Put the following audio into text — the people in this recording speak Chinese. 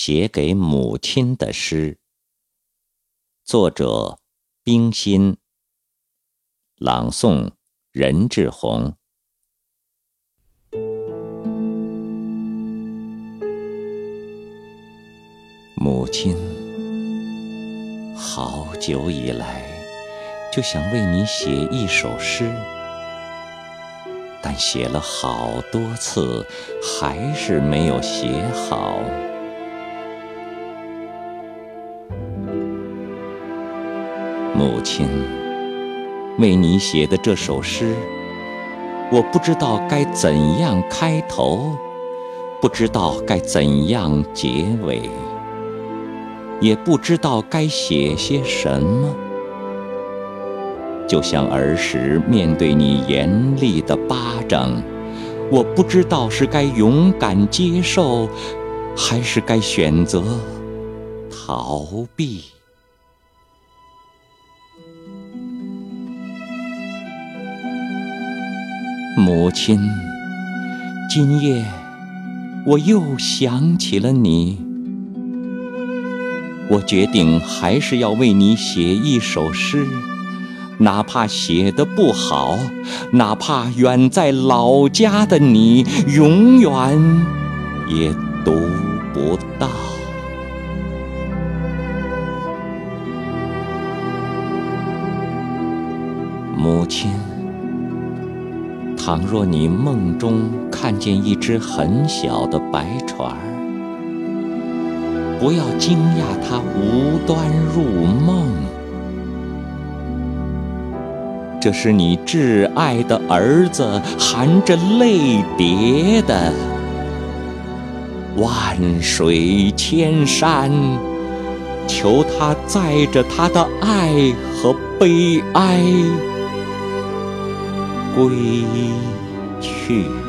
写给母亲的诗，作者冰心，朗诵任志宏。母亲，好久以来就想为你写一首诗，但写了好多次，还是没有写好。母亲，为你写的这首诗，我不知道该怎样开头，不知道该怎样结尾，也不知道该写些什么。就像儿时面对你严厉的巴掌，我不知道是该勇敢接受，还是该选择逃避。母亲，今夜我又想起了你。我决定还是要为你写一首诗，哪怕写的不好，哪怕远在老家的你永远也读不到。母亲。倘若你梦中看见一只很小的白船儿，不要惊讶它无端入梦，这是你挚爱的儿子含着泪叠的。万水千山，求他载着他的爱和悲哀。归去。